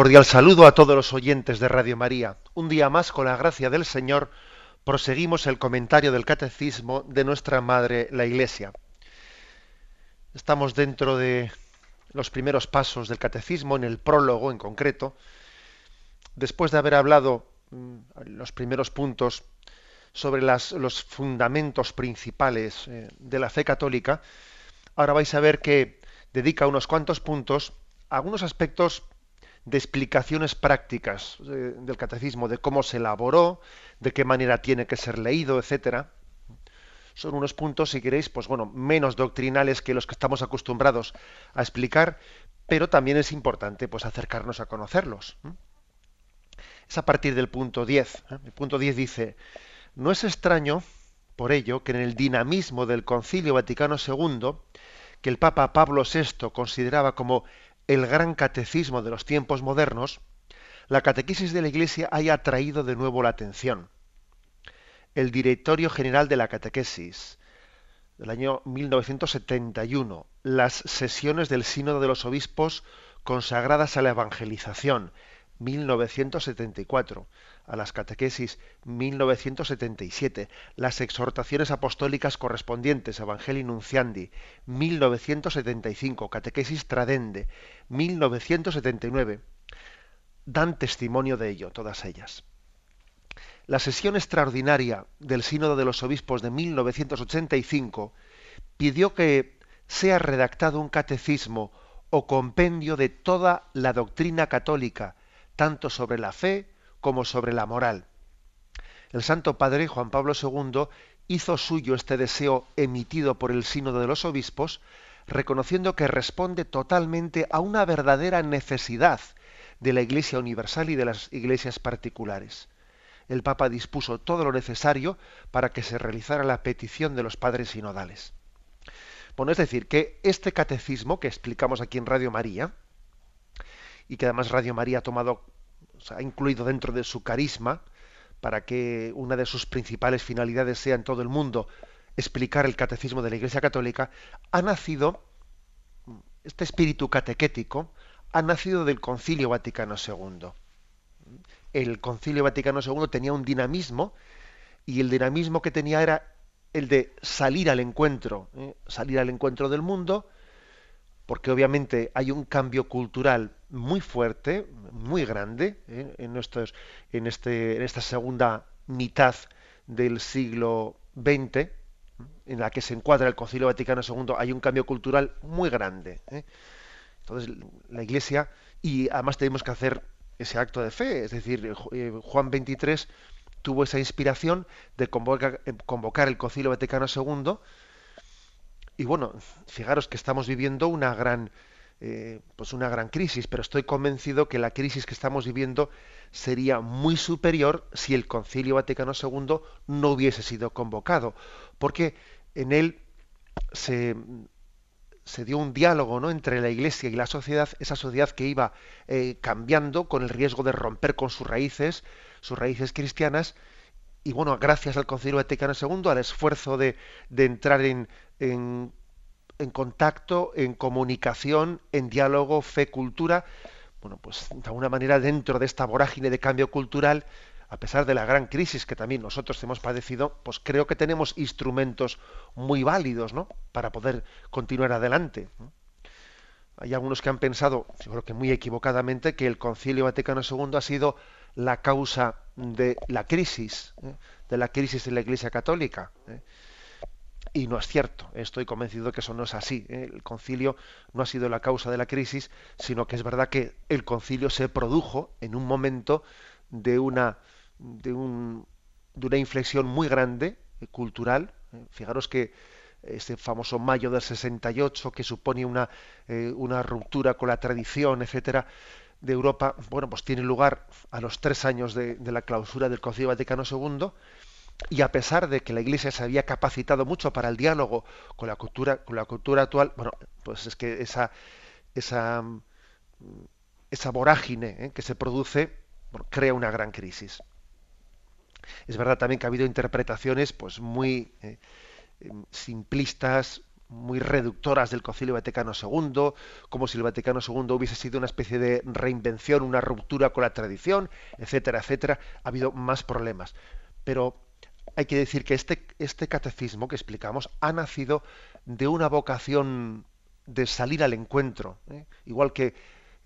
Cordial saludo a todos los oyentes de Radio María. Un día más, con la gracia del Señor, proseguimos el comentario del Catecismo de nuestra Madre, la Iglesia. Estamos dentro de los primeros pasos del Catecismo, en el prólogo en concreto. Después de haber hablado mm, los primeros puntos sobre los fundamentos principales eh, de la fe católica, ahora vais a ver que dedica unos cuantos puntos a algunos aspectos de explicaciones prácticas eh, del catecismo, de cómo se elaboró, de qué manera tiene que ser leído, etcétera. Son unos puntos, si queréis, pues bueno, menos doctrinales que los que estamos acostumbrados a explicar, pero también es importante pues acercarnos a conocerlos. Es a partir del punto 10. ¿eh? El punto 10 dice, no es extraño, por ello, que en el dinamismo del Concilio Vaticano II, que el Papa Pablo VI consideraba como el gran catecismo de los tiempos modernos, la catequesis de la Iglesia haya atraído de nuevo la atención. El Directorio General de la Catequesis del año 1971, las sesiones del Sínodo de los Obispos consagradas a la evangelización, 1974, a las catequesis 1977, las exhortaciones apostólicas correspondientes, Evangelii Nunciandi, 1975, catequesis Tradende, 1979, dan testimonio de ello, todas ellas. La sesión extraordinaria del Sínodo de los Obispos de 1985 pidió que sea redactado un catecismo o compendio de toda la doctrina católica, tanto sobre la fe como sobre la moral. El Santo Padre Juan Pablo II hizo suyo este deseo emitido por el Sínodo de los Obispos, reconociendo que responde totalmente a una verdadera necesidad de la Iglesia universal y de las iglesias particulares. El Papa dispuso todo lo necesario para que se realizara la petición de los padres sinodales. Bueno, es decir, que este catecismo que explicamos aquí en Radio María, y que además Radio María ha tomado, ha incluido dentro de su carisma, para que una de sus principales finalidades sea en todo el mundo explicar el catecismo de la Iglesia Católica, ha nacido, este espíritu catequético, ha nacido del Concilio Vaticano II. El Concilio Vaticano II tenía un dinamismo y el dinamismo que tenía era el de salir al encuentro, ¿eh? salir al encuentro del mundo, porque obviamente hay un cambio cultural muy fuerte, muy grande, ¿eh? en, nuestros, en, este, en esta segunda mitad del siglo XX, en la que se encuadra el Concilio Vaticano II, hay un cambio cultural muy grande. ¿eh? Entonces, la Iglesia, y además tenemos que hacer ese acto de fe, es decir, eh, Juan 23 tuvo esa inspiración de convocar, convocar el Concilio Vaticano II, y bueno, fijaros que estamos viviendo una gran, eh, pues una gran crisis, pero estoy convencido que la crisis que estamos viviendo sería muy superior si el Concilio Vaticano II no hubiese sido convocado, porque en él se, se dio un diálogo ¿no? entre la Iglesia y la sociedad, esa sociedad que iba eh, cambiando con el riesgo de romper con sus raíces, sus raíces cristianas, y bueno, gracias al Concilio Vaticano II, al esfuerzo de, de entrar en, en, contacto, en comunicación, en diálogo, fe, cultura. Bueno, pues de alguna manera dentro de esta vorágine de cambio cultural, a pesar de la gran crisis que también nosotros hemos padecido, pues creo que tenemos instrumentos muy válidos, ¿no? Para poder continuar adelante. Hay algunos que han pensado, yo creo que muy equivocadamente, que el Concilio Vaticano II ha sido la causa de la crisis, ¿eh? de la crisis de la Iglesia Católica. ¿eh? Y no es cierto, estoy convencido de que eso no es así. ¿eh? El concilio no ha sido la causa de la crisis, sino que es verdad que el concilio se produjo en un momento de una, de un, de una inflexión muy grande eh, cultural. ¿eh? Fijaros que este famoso mayo del 68, que supone una, una ruptura con la tradición, etcétera, de Europa, bueno, pues tiene lugar a los tres años de, la clausura del Concilio Vaticano II y a pesar de que la Iglesia se había capacitado mucho para el diálogo con la cultura, con la cultura actual, bueno, pues es que esa esa esa vorágine ¿eh? que se produce crea una gran crisis. Es verdad también que ha habido interpretaciones pues muy eh, em, simplistas, muy reductoras del Concilio Vaticano II, como si el Vaticano II hubiese sido una especie de reinvención, una ruptura con la tradición, etcétera, etcétera. Ha habido más problemas. Pero hay que decir que este, este catecismo que explicamos ha nacido de una vocación de salir al encuentro. ¿eh? Igual que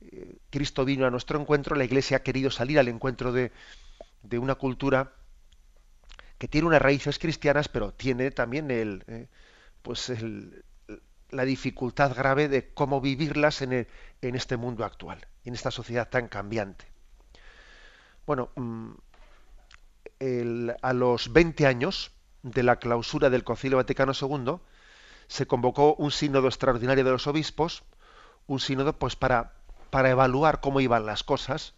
eh, Cristo vino a nuestro encuentro, la Iglesia ha querido salir al encuentro de, una cultura que tiene unas raíces cristianas, pero tiene también el, eh, pues la dificultad grave de cómo vivirlas en, en, este mundo actual, en esta sociedad tan cambiante. Bueno, a los 20 años de la clausura del Concilio Vaticano II, se convocó un sínodo extraordinario de los obispos, un sínodo pues para, para evaluar cómo iban las cosas.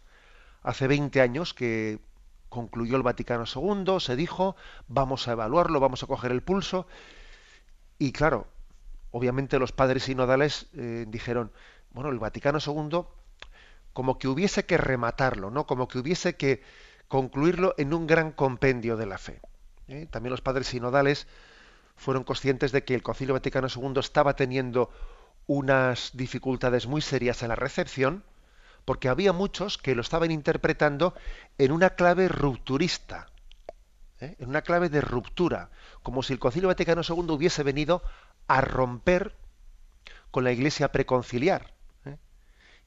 Hace 20 años que concluyó el Vaticano II, se dijo, vamos a evaluarlo, vamos a coger el pulso, y claro, obviamente los padres sinodales eh, dijeron, bueno, el Vaticano II como que hubiese que rematarlo, ¿no? Como que hubiese que concluirlo en un gran compendio de la fe. ¿eh? También los padres sinodales fueron conscientes de que el Concilio Vaticano II estaba teniendo unas dificultades muy serias en la recepción, porque había muchos que lo estaban interpretando en una clave rupturista, ¿eh? en una clave de ruptura, como si el Concilio Vaticano II hubiese venido a romper con la Iglesia preconciliar. ¿eh?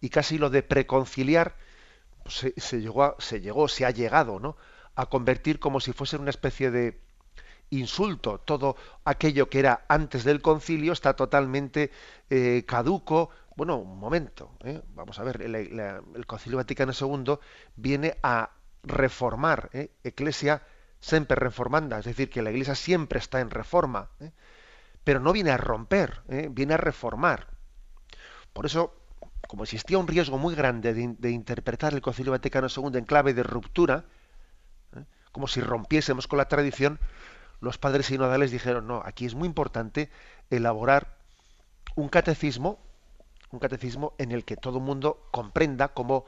Y casi lo de preconciliar se, llegó, se llegó, se ha llegado, ¿no? a convertir como si fuese una especie de insulto. Todo aquello que era antes del concilio está totalmente eh, caduco, bueno, un momento, ¿eh? vamos a ver, el, Concilio Vaticano II viene a reformar, ¿eh? Eclesia siempre reformanda, es decir, que la Iglesia siempre está en reforma, ¿eh? pero no viene a romper, viene a reformar. Por eso, como existía un riesgo muy grande de, interpretar el Concilio Vaticano II en clave de ruptura, como si rompiésemos con la tradición, los padres sinodales dijeron, no, aquí es muy importante elaborar un catecismo un catecismo en el que todo el mundo comprenda cómo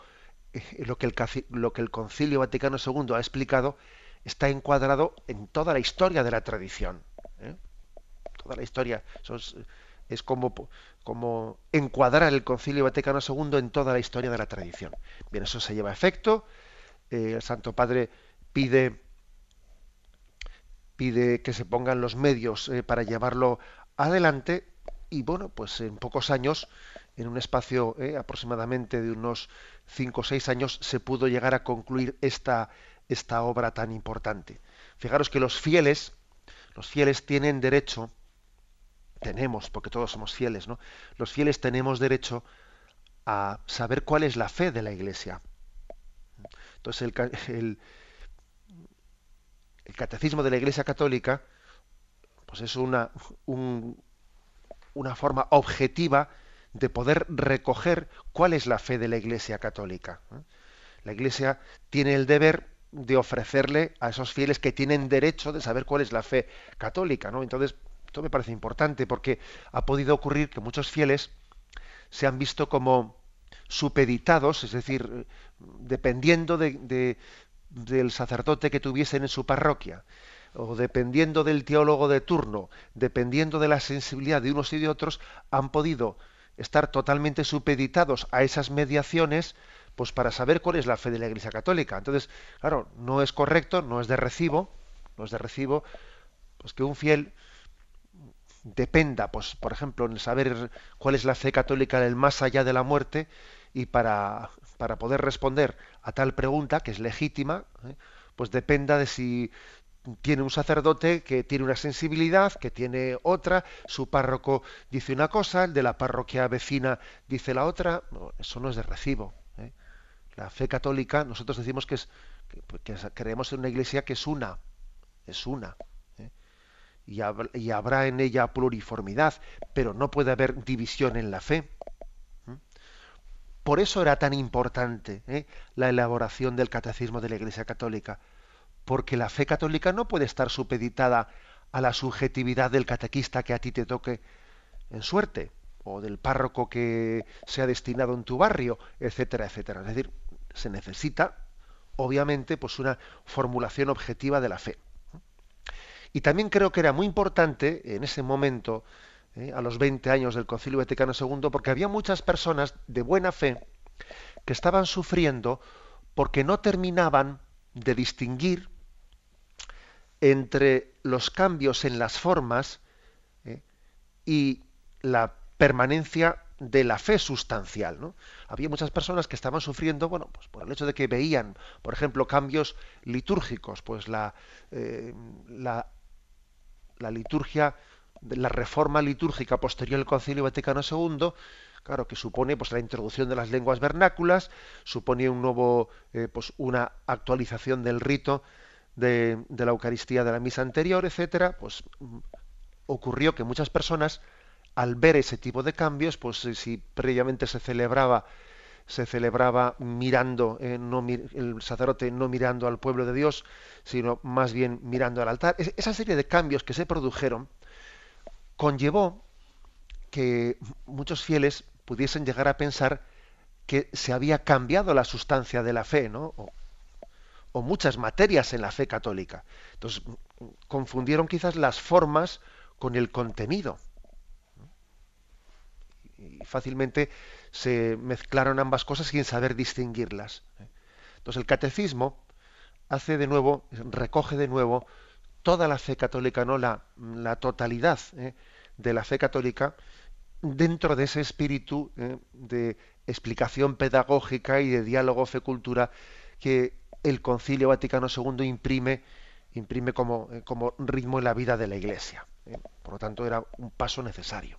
eh, lo, que el, lo que el Concilio Vaticano II ha explicado está encuadrado en toda la historia de la tradición. ¿eh? Toda la historia. Es, como, encuadrar el Concilio Vaticano II en toda la historia de la tradición. Bien, eso se lleva a efecto. Eh, el Santo Padre pide, pide que se pongan los medios para llevarlo adelante y bueno, pues en pocos años en un espacio eh, aproximadamente de unos cinco o seis años se pudo llegar a concluir esta, esta obra tan importante. Fijaros que los fieles, los fieles tienen derecho, tenemos, porque todos somos fieles, ¿no? Los fieles tenemos derecho a saber cuál es la fe de la Iglesia. Entonces el, catecismo de la Iglesia Católica, pues es una, un, una forma objetiva de poder recoger cuál es la fe de la Iglesia católica. La Iglesia tiene el deber de ofrecerle a esos fieles que tienen derecho de saber cuál es la fe católica. ¿no? Entonces, esto me parece importante porque ha podido ocurrir que muchos fieles se han visto como supeditados, es decir, dependiendo de, del sacerdote que tuviesen en su parroquia, o dependiendo del teólogo de turno, dependiendo de la sensibilidad de unos y de otros, han podido estar totalmente supeditados a esas mediaciones, pues para saber cuál es la fe de la Iglesia Católica. Entonces, claro, no es correcto, no es de recibo, no es de recibo, pues que un fiel dependa, pues, por ejemplo, en saber cuál es la fe católica del más allá de la muerte y para, para poder responder a tal pregunta, que es legítima, ¿eh? pues dependa de si tiene un sacerdote que tiene una sensibilidad, que tiene otra, su párroco dice una cosa, el de la parroquia vecina dice la otra, eso no es de recibo. ¿eh? La fe católica, nosotros decimos que, es, que, creemos en una iglesia que es una, es una. Y, habrá en ella pluriformidad, pero no puede haber división en la fe. Por eso era tan importante ¿eh? la elaboración del catecismo de la Iglesia Católica, porque la fe católica no puede estar supeditada a la subjetividad del catequista que a ti te toque en suerte, o del párroco que sea destinado en tu barrio, etcétera, etcétera. Es decir, se necesita, obviamente, pues una formulación objetiva de la fe. Y también creo que era muy importante en ese momento, eh, a los 20 años del Concilio Vaticano II, porque había muchas personas de buena fe que estaban sufriendo porque no terminaban de distinguir entre los cambios en las formas eh, y la permanencia de la fe sustancial. ¿no? Había muchas personas que estaban sufriendo, bueno, pues por el hecho de que veían, por ejemplo, cambios litúrgicos, pues la, eh, la, la, liturgia, la reforma litúrgica posterior al Concilio Vaticano II, claro que supone pues la introducción de las lenguas vernáculas, supone un nuevo, eh, pues una actualización del rito de, la Eucaristía de la misa anterior, etcétera, pues mm, ocurrió que muchas personas, al ver ese tipo de cambios, pues si previamente se celebraba se celebraba mirando, eh, el sacerdote no mirando al pueblo de Dios, sino más bien mirando al altar. esa serie de cambios que se produjeron conllevó que muchos fieles pudiesen llegar a pensar que se había cambiado la sustancia de la fe, ¿no? o muchas materias en la fe católica. Entonces, confundieron quizás las formas con el contenido. Y fácilmente se mezclaron ambas cosas sin saber distinguirlas. Entonces, el catecismo hace de nuevo, recoge de nuevo toda la fe católica, no la, la totalidad ¿eh? de la fe católica dentro de ese espíritu ¿eh? de explicación pedagógica y de diálogo fe-cultura que el Concilio Vaticano II imprime, imprime como, eh, como ritmo en la vida de la Iglesia. ¿eh? Por lo tanto, era un paso necesario.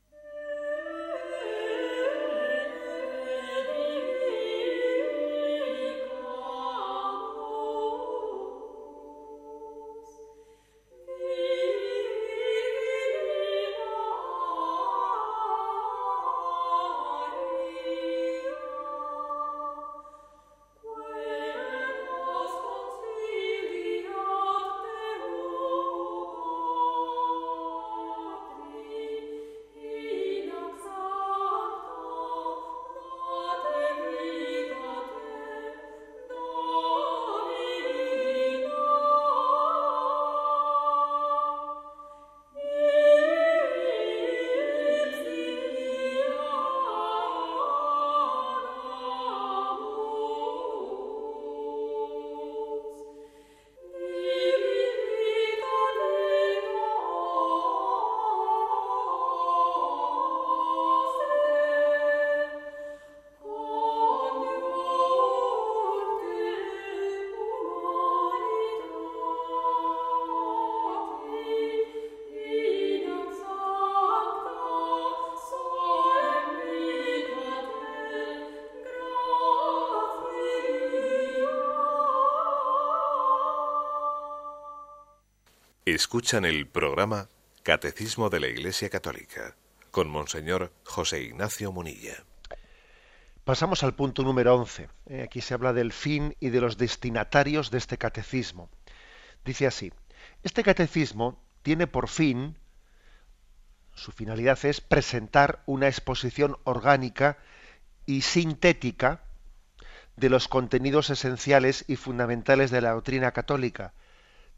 Escuchan el programa Catecismo de la Iglesia Católica con Monseñor José Ignacio Munilla. Pasamos al punto número 11. Eh, aquí se habla del fin y de los destinatarios de este catecismo. Dice así, este catecismo tiene por fin, su finalidad es presentar una exposición orgánica y sintética de los contenidos esenciales y fundamentales de la doctrina católica,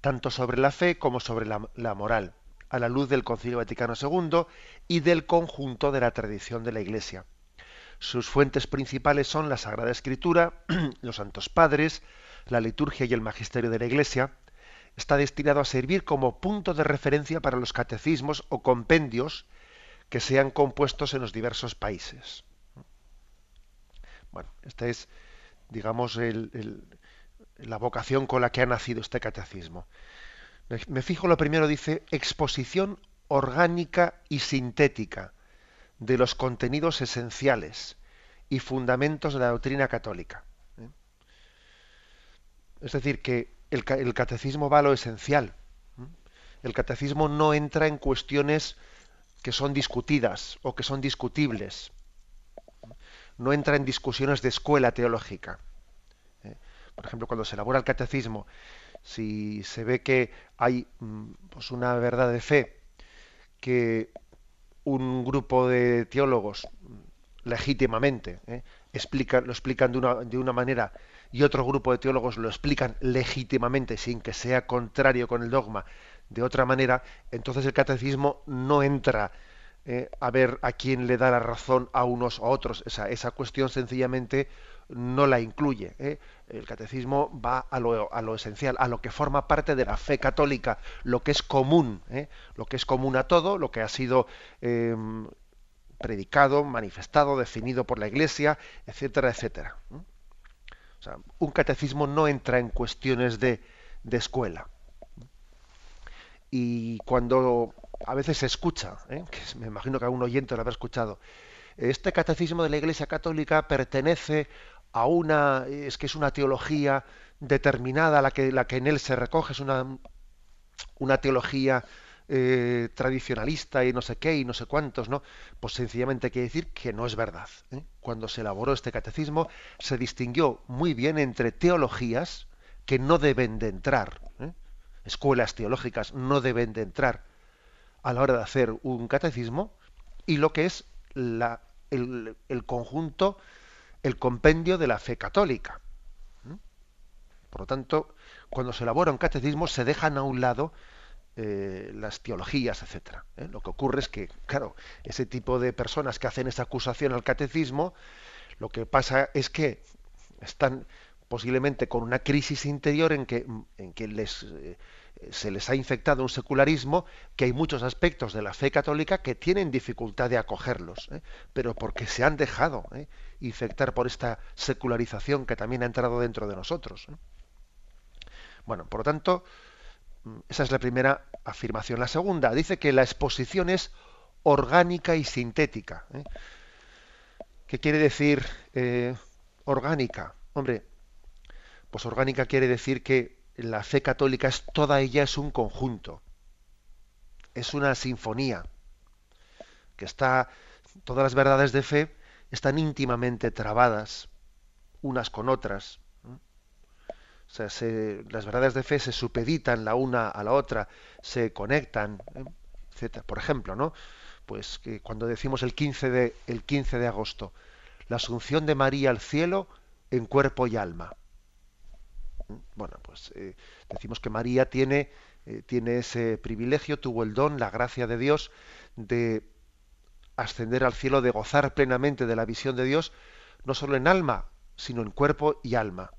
tanto sobre la fe como sobre la, moral, a la luz del Concilio Vaticano II y del conjunto de la tradición de la Iglesia. Sus fuentes principales son la Sagrada Escritura, los Santos Padres, la liturgia y el magisterio de la Iglesia. Está destinado a servir como punto de referencia para los catecismos o compendios que sean compuestos en los diversos países. Bueno, esta es, digamos, el, la vocación con la que ha nacido este catecismo. Me fijo lo primero, dice, exposición orgánica y sintética de los contenidos esenciales y fundamentos de la doctrina católica. ¿eh? Es decir, que el, catecismo va a lo esencial. ¿eh? El catecismo no entra en cuestiones que son discutidas o que son discutibles. No entra en discusiones de escuela teológica. Por ejemplo, cuando se elabora el catecismo, si se ve que hay mm, pues, una verdad de fe que un grupo de teólogos legítimamente ¿eh? lo explican de una, de una manera y otro grupo de teólogos lo explican legítimamente sin que sea contrario con el dogma de otra manera, entonces el catecismo no entra eh, a ver a quién le da la razón a unos o a otros. Esa, esa cuestión sencillamente no la incluye. ¿eh? El catecismo va a lo, a lo, esencial, a lo que forma parte de la fe católica, lo que es común, ¿eh? lo que es común a todo, lo que ha sido em, predicado, manifestado, definido por la Iglesia, etcétera, etcétera. O sea, un catecismo no entra en cuestiones de, de escuela y cuando a veces se escucha, ¿eh? que me imagino que algún oyente lo habrá escuchado, este catecismo de la Iglesia Católica pertenece a una, es que es una teología determinada, la que, la que en él se recoge, es una, una teología eh, tradicionalista y no sé qué y no sé cuántos, ¿no? Pues sencillamente quiere decir que no es verdad. ¿eh? Cuando se elaboró este catecismo se distinguió muy bien entre teologías que no deben de entrar escuelas teológicas no deben de entrar a la hora de hacer un catecismo y lo que es la, el, conjunto, el compendio de la fe católica. ¿Mm? Por lo tanto, cuando se elabora un catecismo se dejan a un lado eh, las teologías, etcétera. ¿eh? Lo que ocurre es que, claro, ese tipo de personas que hacen esa acusación al catecismo, lo que pasa es que están posiblemente con una crisis interior en que, en que les, eh, se les ha infectado un secularismo, que hay muchos aspectos de la fe católica que tienen dificultad de acogerlos, ¿eh? pero porque se han dejado ¿eh? infectar por esta secularización que también ha entrado dentro de nosotros. Bueno, por lo tanto, mm, esa es la primera afirmación. La segunda dice que la exposición es orgánica y sintética. ¿Qué quiere decir orgánica? Hombre, pues orgánica quiere decir que la fe católica es toda ella es un conjunto. Es una sinfonía que está todas las verdades de fe están íntimamente trabadas unas con otras. O sea, las verdades de fe se supeditan la una a la otra, se conectan, ¿eh? etc. Por ejemplo, ¿no? Pues que cuando decimos el 15 de, el 15 de agosto, la asunción de María al cielo en cuerpo y alma. Bueno, pues eh, decimos que María tiene, eh, tiene ese privilegio, tuvo el don, la gracia de Dios de ascender al cielo, de gozar plenamente de la visión de Dios, no solo en alma, sino en cuerpo y alma.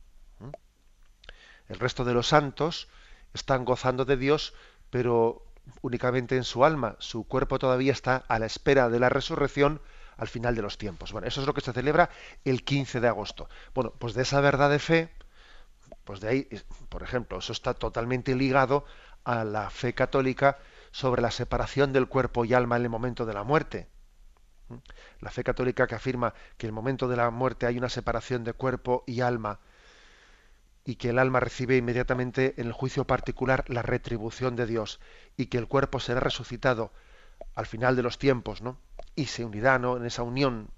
El resto de los santos están gozando de Dios, pero únicamente en su alma. Su cuerpo todavía está a la espera de la resurrección al final de los tiempos. Bueno, eso es lo que se celebra el 15 de agosto. Bueno, pues de esa verdad de fe, pues de ahí, por ejemplo, eso está totalmente ligado a la fe católica sobre la separación del cuerpo y alma en el momento de la muerte. La fe católica que afirma que en el momento de la muerte hay una separación de cuerpo y alma y que el alma recibe inmediatamente en el juicio particular la retribución de Dios y que el cuerpo será resucitado al final de los tiempos, ¿no? Y se unirá, ¿no? En esa unión,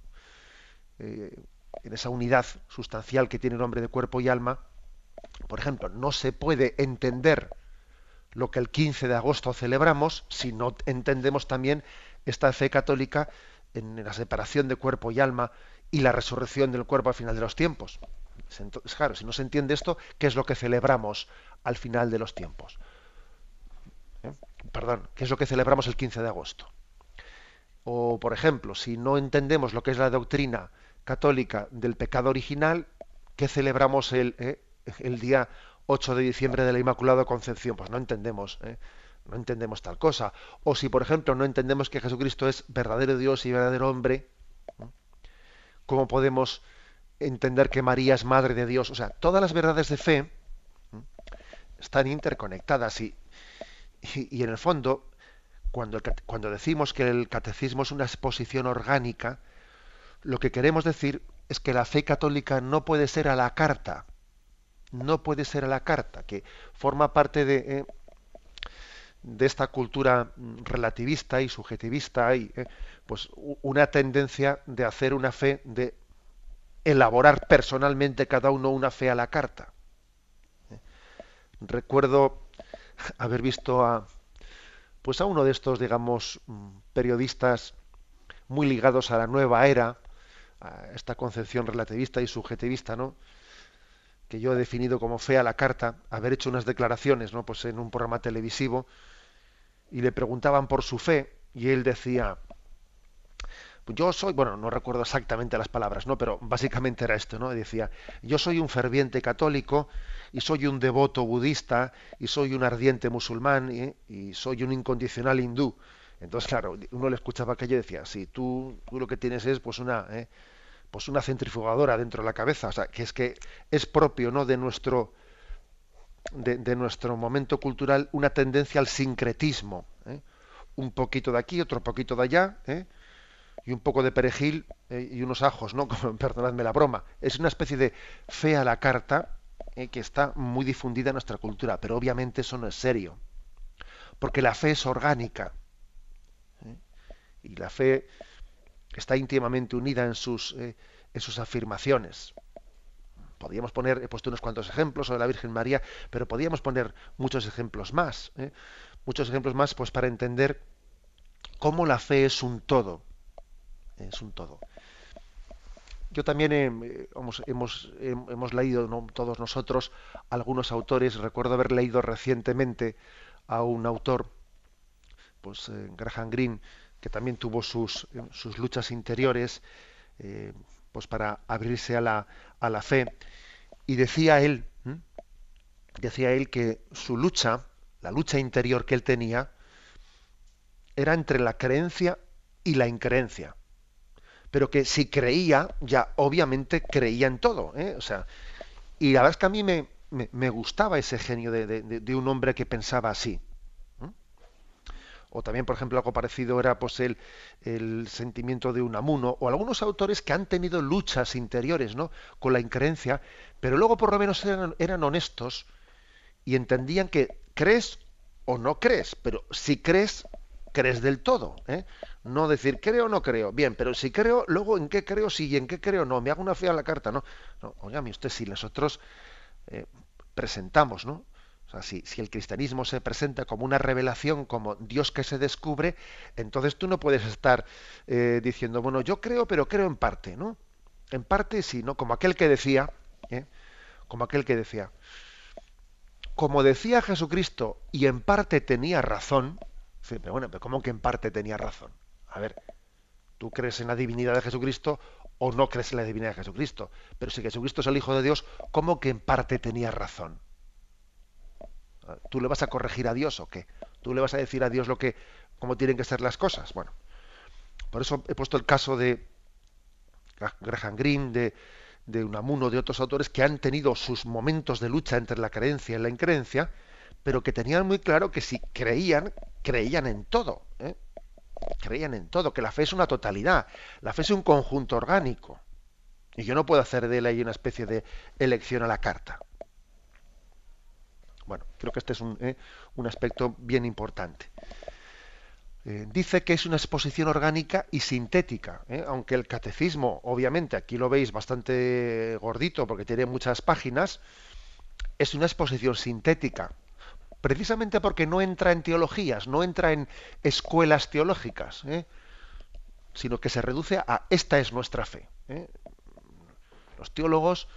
eh, en esa unidad sustancial que tiene el hombre de cuerpo y alma, por ejemplo, no se puede entender lo que el 15 de agosto celebramos si no entendemos también esta fe católica en la separación de cuerpo y alma y la resurrección del cuerpo al final de los tiempos. Claro, si no se entiende esto, ¿qué es lo que celebramos al final de los tiempos? ¿Eh? Perdón, ¿qué es lo que celebramos el 15 de agosto? O, por ejemplo, si no entendemos lo que es la doctrina católica del pecado original, ¿qué celebramos el, eh, el día 8 de diciembre de la Inmaculada Concepción, pues no entendemos, ¿eh? no entendemos tal cosa. O si, por ejemplo, no entendemos que Jesucristo es verdadero Dios y verdadero hombre, ¿cómo podemos entender que María es madre de Dios? O sea, todas las verdades de fe están interconectadas y, y, en el fondo, cuando, cuando decimos que el catecismo es una exposición orgánica, lo que queremos decir es que la fe católica no puede ser a la carta no puede ser a la carta, que forma parte de, eh, de esta cultura relativista y subjetivista hay pues una tendencia de hacer una fe de elaborar personalmente cada uno una fe a la carta. Recuerdo haber visto a pues a uno de estos, digamos, periodistas muy ligados a la nueva era, a esta concepción relativista y subjetivista, ¿no? Que yo he definido como fe a la carta, haber hecho unas declaraciones, ¿no? Pues en un programa televisivo y le preguntaban por su fe y él decía, yo soy, bueno, no recuerdo exactamente las palabras, ¿no? Pero básicamente era esto, ¿no? Decía, yo soy un ferviente católico y soy un devoto budista y soy un ardiente musulmán y, soy un incondicional hindú. Entonces, claro, uno le escuchaba aquello y decía, sí, tú, tú lo que tienes es pues una, ¿eh? Pues una centrifugadora dentro de la cabeza, o sea, que es que es propio, ¿no? De nuestro de, nuestro momento cultural una tendencia al sincretismo, ¿eh? un poquito de aquí, otro poquito de allá, ¿eh? y un poco de perejil eh, y unos ajos, ¿no? perdonadme la broma. Es una especie de fe a la carta que está muy difundida en nuestra cultura, pero obviamente eso no es serio, porque la fe es orgánica y la fe está íntimamente unida en sus, en sus afirmaciones. Podríamos poner, he puesto unos cuantos ejemplos sobre la Virgen María, pero podríamos poner muchos ejemplos más, muchos ejemplos más, pues para entender cómo la fe es un todo es un todo. Yo también eh, hemos, hemos, leído todos nosotros algunos autores. Recuerdo haber leído recientemente a un autor, pues eh, Graham Greene, que también tuvo sus, eh, sus luchas interiores, pues para abrirse a la, a la fe. Y decía él, decía él que su lucha, la lucha interior que él tenía, era entre la creencia y la increencia pero que si creía, ya obviamente creía en todo. ¿eh? O sea, y la verdad es que a mí me, me, gustaba ese genio de, de, un hombre que pensaba así. O también, por ejemplo, algo parecido era pues el, el sentimiento de un amuno, o algunos autores que han tenido luchas interiores ¿no? con la increencia, pero luego por lo menos eran, eran honestos y entendían que crees o no crees, pero si crees, crees del todo. ¿eh? No decir creo o no creo. Bien, pero si creo, luego en qué creo sí y en qué creo no. Me hago una fe a la carta, ¿no? no oígame usted, si nosotros eh, presentamos, ¿no? O sea, si, el cristianismo se presenta como una revelación, como Dios que se descubre, entonces tú no puedes estar eh, diciendo, bueno, yo creo, pero creo en parte, ¿no? En parte sí, ¿no? Como aquel que decía, ¿eh? como aquel que decía, como decía Jesucristo y en parte tenía razón, pero bueno, pero ¿cómo que en parte tenía razón? A ver, tú crees en la divinidad de Jesucristo o no crees en la divinidad de Jesucristo. Pero si Jesucristo es el Hijo de Dios, ¿cómo que en parte tenía razón? ¿Tú le vas a corregir a Dios o qué? ¿Tú le vas a decir a Dios lo que, cómo tienen que ser las cosas? Bueno, por eso he puesto el caso de Graham Greene, de, Unamuno, de otros autores que han tenido sus momentos de lucha entre la creencia y la increencia, pero que tenían muy claro que si creían, creían en todo. ¿eh? creían en todo, que la fe es una totalidad, la fe es un conjunto orgánico. Y yo no puedo hacer de él ahí una especie de elección a la carta. Bueno, creo que este es un, eh, aspecto bien importante. Eh, dice que es una exposición orgánica y sintética, eh, aunque el catecismo, obviamente, aquí lo veis bastante gordito porque tiene muchas páginas, es una exposición sintética precisamente porque no entra en teologías, no entra en escuelas teológicas, sino que se reduce a esta es nuestra fe. Los teólogos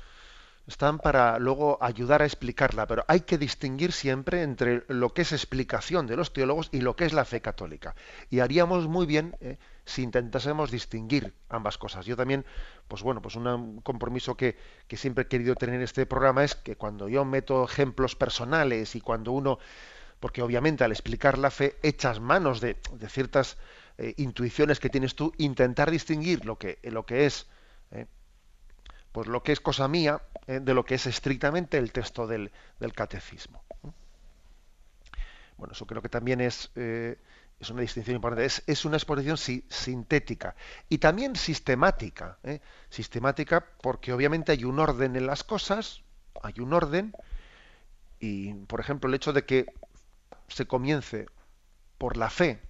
están para luego ayudar a explicarla, pero hay que distinguir siempre entre lo que es explicación de los teólogos y lo que es la fe católica. Y haríamos muy bien ¿eh? si intentásemos distinguir ambas cosas. Yo también, pues bueno, pues un compromiso que, siempre he querido tener en este programa es que cuando yo meto ejemplos personales y cuando uno, porque obviamente al explicar la fe echas manos de, ciertas eh, intuiciones que tienes tú, intentar distinguir lo que, lo que es, pues lo que es cosa mía eh, de lo que es estrictamente el texto del, del catecismo. Bueno, eso creo que también es es una distinción importante, es, una exposición sintética y también sistemática. ¿eh? Sistemática porque obviamente hay un orden en las cosas, hay un orden, y por ejemplo el hecho de que se comience por la fe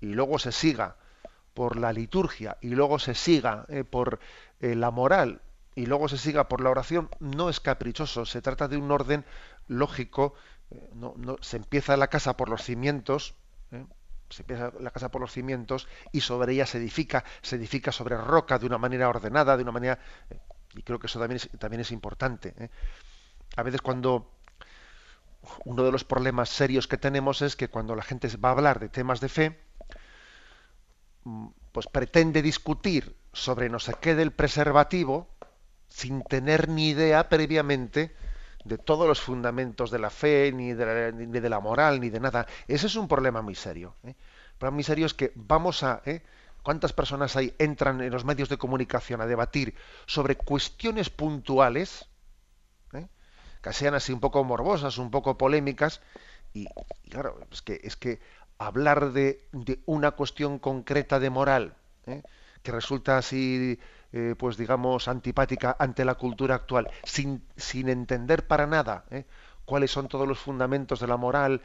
y luego se siga por la liturgia y luego se siga eh, por eh, la moral y luego se siga por la oración, no es caprichoso, se trata de un orden lógico, eh, no, se empieza la casa por los cimientos, se empieza la casa por los cimientos y sobre ella se edifica, se edifica sobre roca de una manera ordenada, de una manera, y creo que eso también es, también es importante. A veces cuando uno de los problemas serios que tenemos es que cuando la gente va a hablar de temas de fe, pues pretende discutir sobre no sé qué del preservativo sin tener ni idea previamente de todos los fundamentos de la fe, ni de la, ni de la moral, ni de nada. Ese es un problema muy serio. ¿eh? El problema muy serio es que vamos a... ¿eh? ¿Cuántas personas hay entran en los medios de comunicación a debatir sobre cuestiones puntuales que sean así un poco morbosas, un poco polémicas, y, claro, es que, es que hablar de, una cuestión concreta de moral, ¿eh? que resulta así, eh, pues digamos, antipática ante la cultura actual, sin, sin entender para nada ¿eh? cuáles son todos los fundamentos de la moral,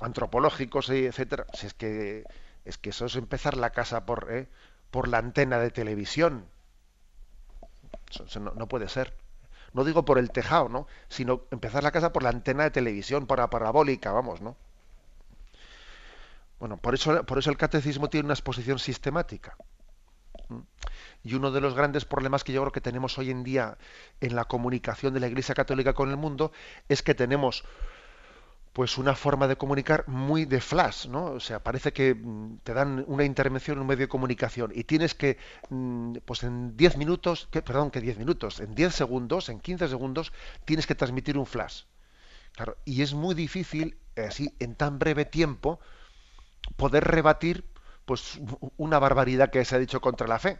antropológicos, etcétera, si es que es que eso es empezar la casa por, por la antena de televisión. Eso, no puede ser no digo por el tejado, ¿no? Sino empezar la casa por la antena de televisión, por la parabólica, vamos, ¿no? Bueno, por eso, por eso el catecismo tiene una exposición sistemática. Y uno de los grandes problemas que yo creo que tenemos hoy en día en la comunicación de la Iglesia Católica con el mundo es que tenemos pues una forma de comunicar muy de flash, ¿no? O sea, parece que mm, te dan una intervención en un medio de comunicación y tienes que, mm, pues en 10 minutos, que, perdón, que 10 minutos, en 10 segundos, en 15 segundos, tienes que transmitir un flash. Claro, y es muy difícil, así, en tan breve tiempo, poder rebatir, pues, una barbaridad que se ha dicho contra la fe.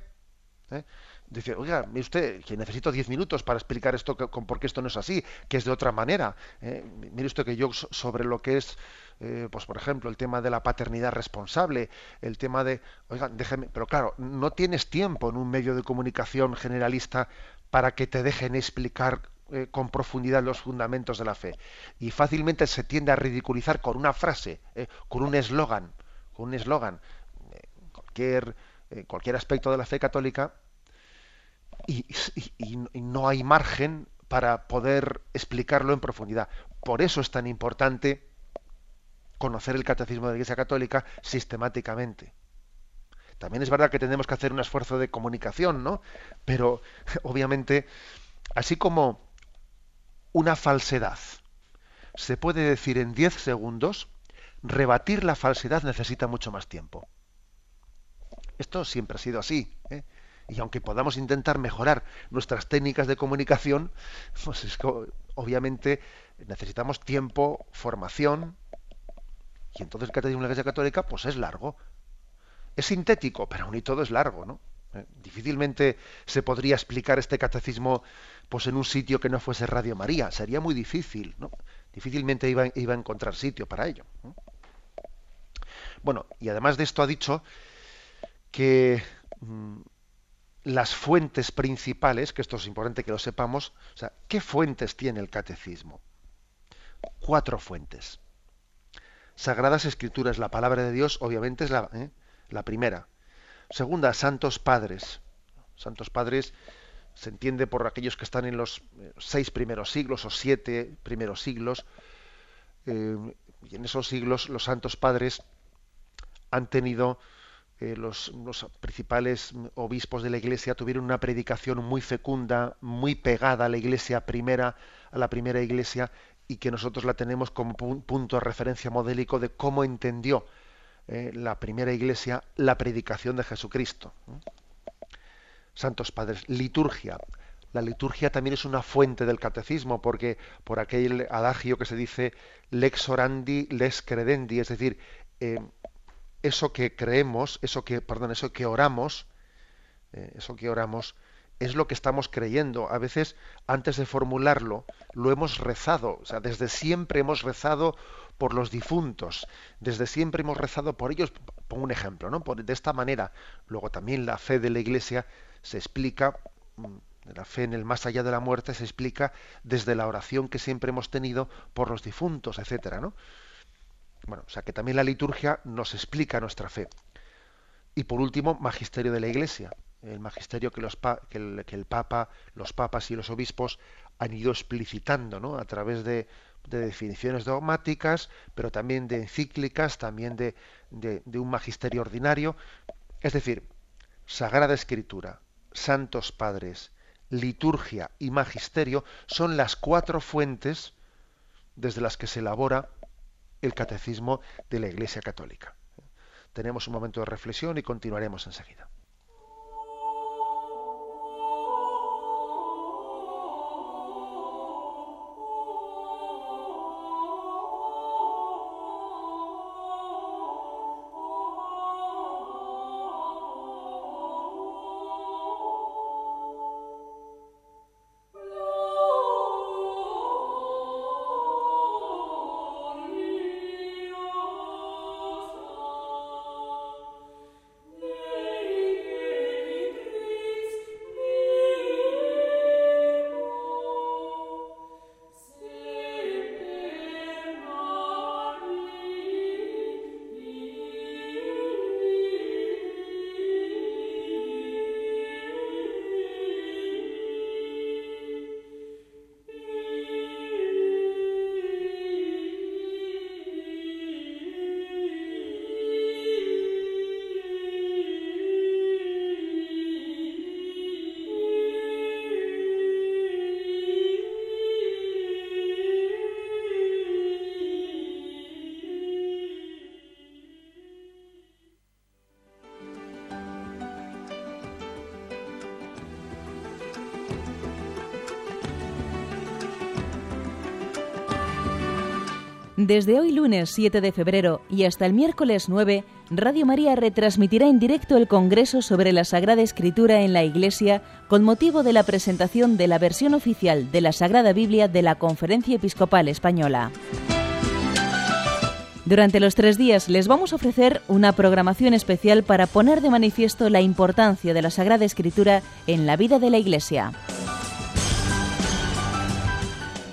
¿eh? dice, oiga, mire usted, que necesito 10 minutos para explicar esto, con por qué esto no es así, que es de otra manera. ¿eh? mire usted que yo sobre lo que es, eh, pues por ejemplo, el tema de la paternidad responsable, el tema de, oiga, déjeme, pero claro, no tienes tiempo en un medio de comunicación generalista para que te dejen explicar con profundidad los fundamentos de la fe. Y fácilmente se tiende a ridiculizar con una frase, con un eslogan, un eslogan. cualquier, cualquier aspecto de la fe católica y, no hay margen para poder explicarlo en profundidad. Por eso es tan importante conocer el catecismo de la Iglesia Católica sistemáticamente. También es verdad que tenemos que hacer un esfuerzo de comunicación, ¿no? Pero obviamente, así como una falsedad se puede decir en 10 segundos, rebatir la falsedad necesita mucho más tiempo. Esto siempre ha sido así. ¿eh? y aunque podamos intentar mejorar nuestras técnicas de comunicación, pues es que, obviamente necesitamos tiempo, formación, y entonces el catecismo de la Iglesia Católica pues es largo. Es sintético, pero aún y todo es largo, ¿no? Eh, difícilmente se podría explicar este catecismo pues en un sitio que no fuese Radio María, sería muy difícil, ¿no? Difícilmente iba, iba a encontrar sitio para ello. Bueno, y además de esto ha dicho que mm, las fuentes principales, que esto es importante que lo sepamos, o sea, ¿qué fuentes tiene el catecismo? Cuatro fuentes. Sagradas Escrituras, la palabra de Dios, obviamente es la, ¿eh? primera. Segunda, santos padres. Santos padres se entiende por aquellos que están en los eh, seis primeros siglos o siete primeros siglos. Eh, y en esos siglos los santos padres han tenido eh, los, principales obispos de la Iglesia tuvieron una predicación muy fecunda, muy pegada a la Iglesia primera, a la primera Iglesia, y que nosotros la tenemos como punto de referencia modélico de cómo entendió eh, la primera Iglesia la predicación de Jesucristo. Santos Padres, liturgia. La liturgia también es una fuente del catecismo, porque por aquel adagio que se dice lex orandi, lex credendi, es decir, eh, eso que creemos, eso que, perdón, eso que oramos, eh, eso que oramos, es lo que estamos creyendo. A veces, antes de formularlo, lo hemos rezado. O sea, desde siempre hemos rezado por los difuntos. Desde siempre hemos rezado por ellos. Pongo un ejemplo, ¿no? de esta manera. Luego también la fe de la Iglesia se explica, mm, la fe en el más allá de la muerte se explica desde la oración que siempre hemos tenido por los difuntos, etcétera, ¿no? Bueno, o sea que también la liturgia nos explica nuestra fe. Y por último, magisterio de la Iglesia, el magisterio que, los que, el, Papa, los papas y los obispos han ido explicitando ¿no? a través de, definiciones dogmáticas, pero también de encíclicas, también de, de un magisterio ordinario. Es decir, Sagrada Escritura, Santos Padres, liturgia y magisterio son las cuatro fuentes desde las que se elabora el catecismo de la Iglesia Católica. Tenemos un momento de reflexión y continuaremos enseguida. Desde hoy lunes 7 de febrero y hasta el miércoles 9, Radio María retransmitirá en directo el Congreso sobre la Sagrada Escritura en la Iglesia con motivo de la presentación de la versión oficial de la Sagrada Biblia de la Conferencia Episcopal Española. Durante los tres días les vamos a ofrecer una programación especial para poner de manifiesto la importancia de la Sagrada Escritura en la vida de la Iglesia.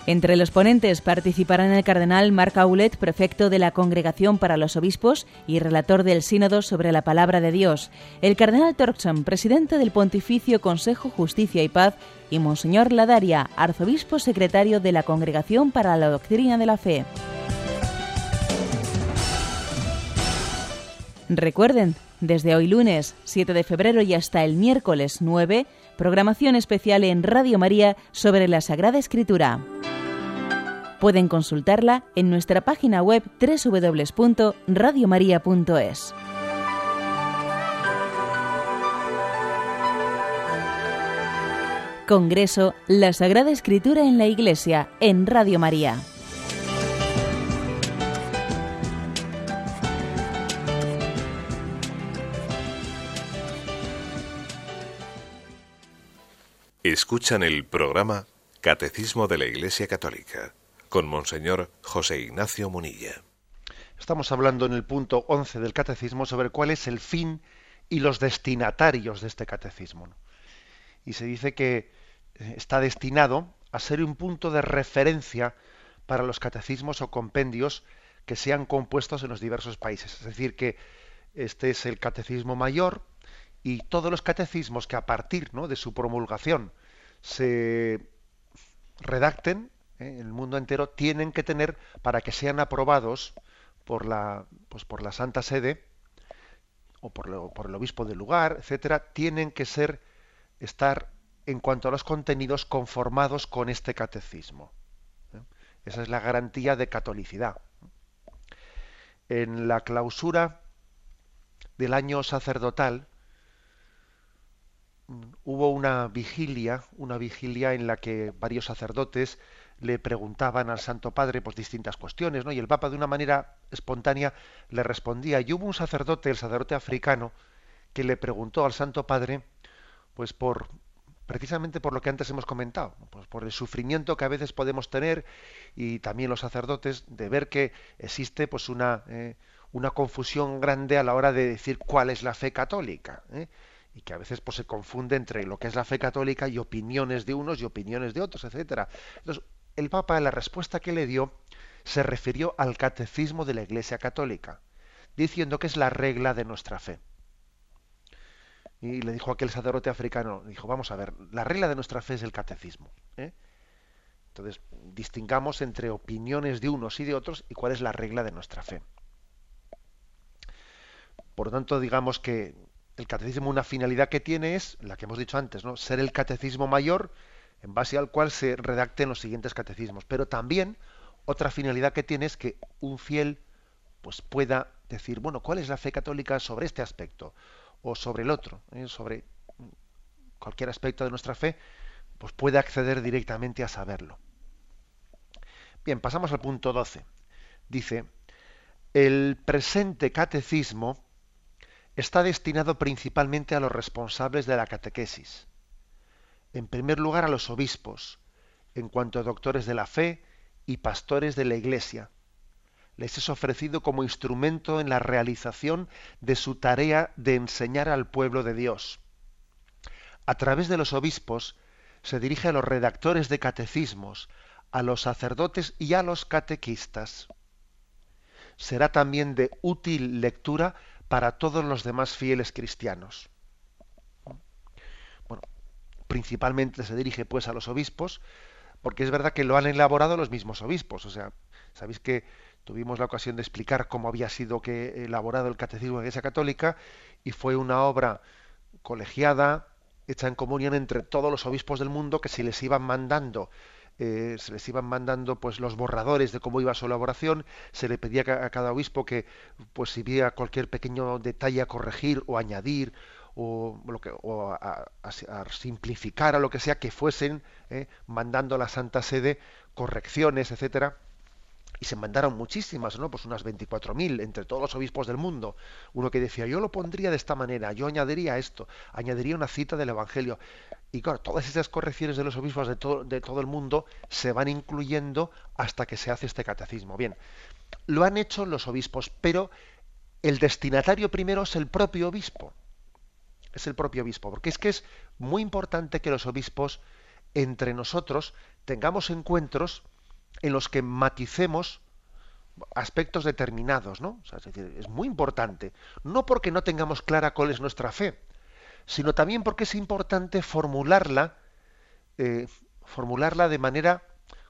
Entre los ponentes participarán el cardenal Marc Aulet, prefecto de la Congregación para los Obispos y relator del Sínodo sobre la Palabra de Dios, el cardenal Torkson, presidente del Pontificio Consejo Justicia y Paz, y Monseñor Ladaria, arzobispo secretario de la Congregación para la Doctrina de la Fe. Recuerden, desde hoy lunes 7 de febrero y hasta el miércoles 9, programación especial en Radio María sobre la Sagrada Escritura. Pueden consultarla en nuestra página web www.radiomaria.es. Congreso La Sagrada Escritura en la Iglesia en Radio María. Escuchan el programa Catecismo de la Iglesia Católica con Monseñor José Ignacio Munilla. Estamos hablando en el punto 11 del catecismo sobre cuál es el fin y los destinatarios de este catecismo. Y se dice que eh, está destinado a ser un punto de referencia para los catecismos o compendios que sean compuestos en los diversos países. Es decir, que este es el catecismo mayor y todos los catecismos que a partir ¿no? de su promulgación se redacten en el mundo entero tienen que tener para que sean aprobados por la pues por la Santa Sede o por, por el obispo del lugar, etcétera, tienen que ser estar en cuanto a los contenidos conformados con este catecismo. ¿eh? Esa es la garantía de catolicidad. En la clausura del año sacerdotal hubo una vigilia, una vigilia en la que varios sacerdotes le preguntaban al Santo Padre pues distintas cuestiones, ¿no? Y el Papa de una manera espontánea le respondía. Y hubo un sacerdote, el sacerdote africano, que le preguntó al Santo Padre, pues por precisamente por lo que antes hemos comentado, pues por el sufrimiento que a veces podemos tener y también los sacerdotes de ver que existe pues una eh, una confusión grande a la hora de decir cuál es la fe católica. ¿eh? Y que a veces pues, se confunde entre lo que es la fe católica y opiniones de unos y opiniones de otros, etcétera. Entonces, el Papa, en la respuesta que le dio, se refirió al catecismo de la Iglesia Católica, diciendo que es la regla de nuestra fe. Y le dijo aquel sacerdote africano, dijo, vamos a ver, la regla de nuestra fe es el catecismo. ¿eh? Entonces, distingamos entre opiniones de unos y de otros y cuál es la regla de nuestra fe. Por lo tanto, digamos que el catecismo una finalidad que tiene es la que hemos dicho antes, ¿no? Ser el catecismo mayor en base al cual se redacten los siguientes catecismos. Pero también otra finalidad que tiene es que un fiel pues pueda decir, bueno, ¿cuál es la fe católica sobre este aspecto o sobre el otro, ¿eh? sobre cualquier aspecto de nuestra fe, pues puede acceder directamente a saberlo. Bien, pasamos al punto 12. Dice, el presente catecismo está destinado principalmente a los responsables de la catequesis. En primer lugar a los obispos, en cuanto a doctores de la fe y pastores de la Iglesia. Les es ofrecido como instrumento en la realización de su tarea de enseñar al pueblo de Dios. A través de los obispos se dirige a los redactores de catecismos, a los sacerdotes y a los catequistas. Será también de útil lectura para todos los demás fieles cristianos. Bueno, principalmente se dirige pues a los obispos, porque es verdad que lo han elaborado los mismos obispos. O sea, sabéis que tuvimos la ocasión de explicar cómo había sido que elaborado el catecismo de la Iglesia Católica y fue una obra colegiada, hecha en comunión entre todos los obispos del mundo que se les iban mandando eh, se les iban mandando pues los borradores de cómo iba su elaboración, se le pedía a cada obispo que pues si veía cualquier pequeño detalle a corregir o añadir o, lo que, o a, simplificar a lo que sea que fuesen eh, mandando a la Santa Sede correcciones, etcétera y se mandaron muchísimas, ¿no? Pues unas 24.000 entre todos los obispos del mundo. Uno que decía, yo lo pondría de esta manera, yo añadiría esto, añadiría una cita del Evangelio. Y claro, todas esas correcciones de los obispos de todo, de todo el mundo se van incluyendo hasta que se hace este catecismo. Bien, lo han hecho los obispos, pero el destinatario primero es el propio obispo. Es el propio obispo, porque es que es muy importante que los obispos entre nosotros tengamos encuentros en los que maticemos aspectos determinados, ¿no? es, decir, es muy importante, no porque no tengamos clara cuál es nuestra fe, sino también porque es importante formularla, eh, formularla de manera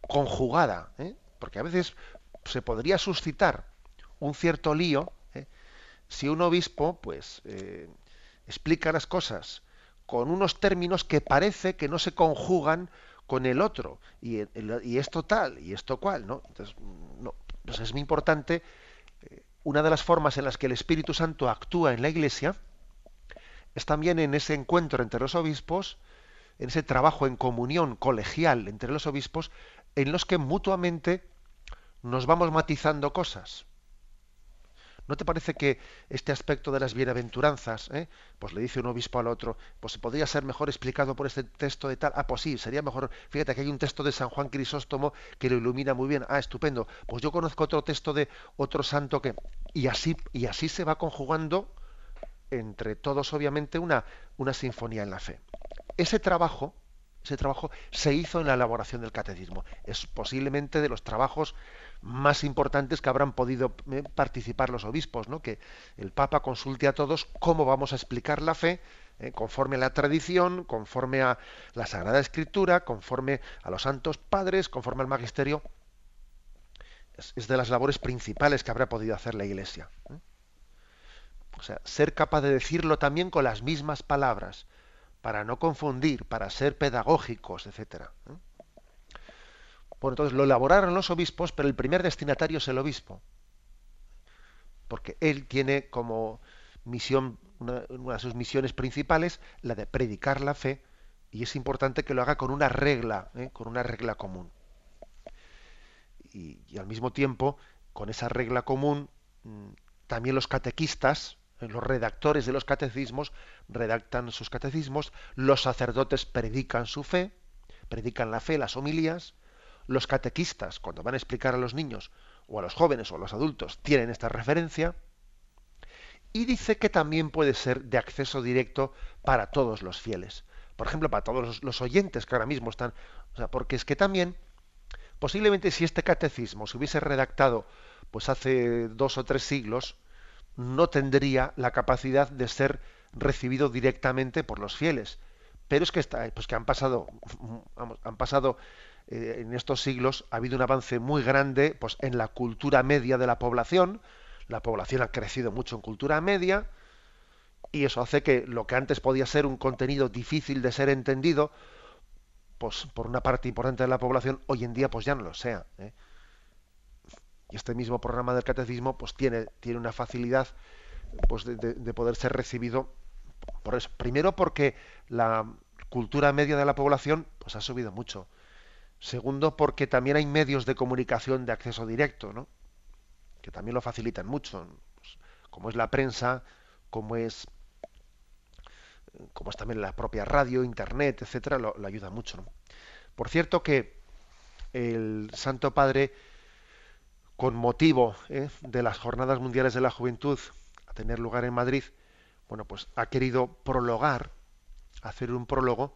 conjugada, ¿eh? porque a veces se podría suscitar un cierto lío ¿eh? si un obispo, pues, explica las cosas con unos términos que parece que no se conjugan con el otro y, y esto tal y esto cual, ¿no? Entonces, no, pues es muy importante. Eh, una de las formas en las que el Espíritu Santo actúa en la Iglesia es también en ese encuentro entre los obispos, en ese trabajo en comunión colegial entre los obispos, en los que mutuamente nos vamos matizando cosas. ¿No te parece que este aspecto de las bienaventuranzas, eh, pues le dice un obispo al otro, pues podría ser mejor explicado por este texto de tal? Ah, pues sí, sería mejor. Fíjate que hay un texto de San Juan Crisóstomo que lo ilumina muy bien. Ah, estupendo. Pues yo conozco otro texto de otro santo que y así y así se va conjugando entre todos, obviamente, una, una sinfonía en la fe. Ese trabajo, ese trabajo se hizo en la elaboración del catecismo. Es posiblemente de los trabajos más importantes que habrán podido eh, participar los obispos, ¿no? que el Papa consulte a todos cómo vamos a explicar la fe eh, conforme a la tradición, conforme a la Sagrada Escritura, conforme a los santos padres, conforme al magisterio. Es, de las labores principales que habrá podido hacer la Iglesia. ¿eh? O sea, ser capaz de decirlo también con las mismas palabras, para no confundir, para ser pedagógicos, etcétera. Bueno, entonces lo elaboraron los obispos, pero el primer destinatario es el obispo. Porque él tiene como misión, una, de sus misiones principales, la de predicar la fe, y es importante que lo haga con una regla, ¿eh? con una regla común. Y, y, al mismo tiempo, con esa regla común, mm, también los catequistas, eh, los redactores de los catecismos, redactan sus catecismos, los sacerdotes predican su fe, predican la fe, las homilías, los catequistas, cuando van a explicar a los niños, o a los jóvenes o a los adultos, tienen esta referencia. Y dice que también puede ser de acceso directo para todos los fieles. Por ejemplo, para todos los oyentes que ahora mismo están. O sea, porque es que también, Posiblemente si este catecismo se hubiese redactado pues hace dos o tres siglos, no tendría la capacidad de ser recibido directamente por los fieles. Pero es que está, pues que han pasado, han pasado eh, en estos siglos ha habido un avance muy grande pues, en la cultura media de la población. La población ha crecido mucho en cultura media y eso hace que lo que antes podía ser un contenido difícil de ser entendido, pues por una parte importante de la población, hoy en día pues ya no lo sea. ¿eh? Y este mismo programa del catecismo pues tiene, tiene una facilidad pues de, de poder ser recibido por eso. Primero porque la cultura media de la población pues ha subido mucho. Segundo, porque también hay medios de comunicación de acceso directo, ¿no? que también lo facilitan mucho, pues, como es la prensa, como es como es también la propia radio, internet, etcétera, lo, ayuda mucho. Por cierto que el Santo Padre, con motivo ¿eh? de las Jornadas Mundiales de la Juventud a tener lugar en Madrid, bueno, pues ha querido prologar, hacer un prólogo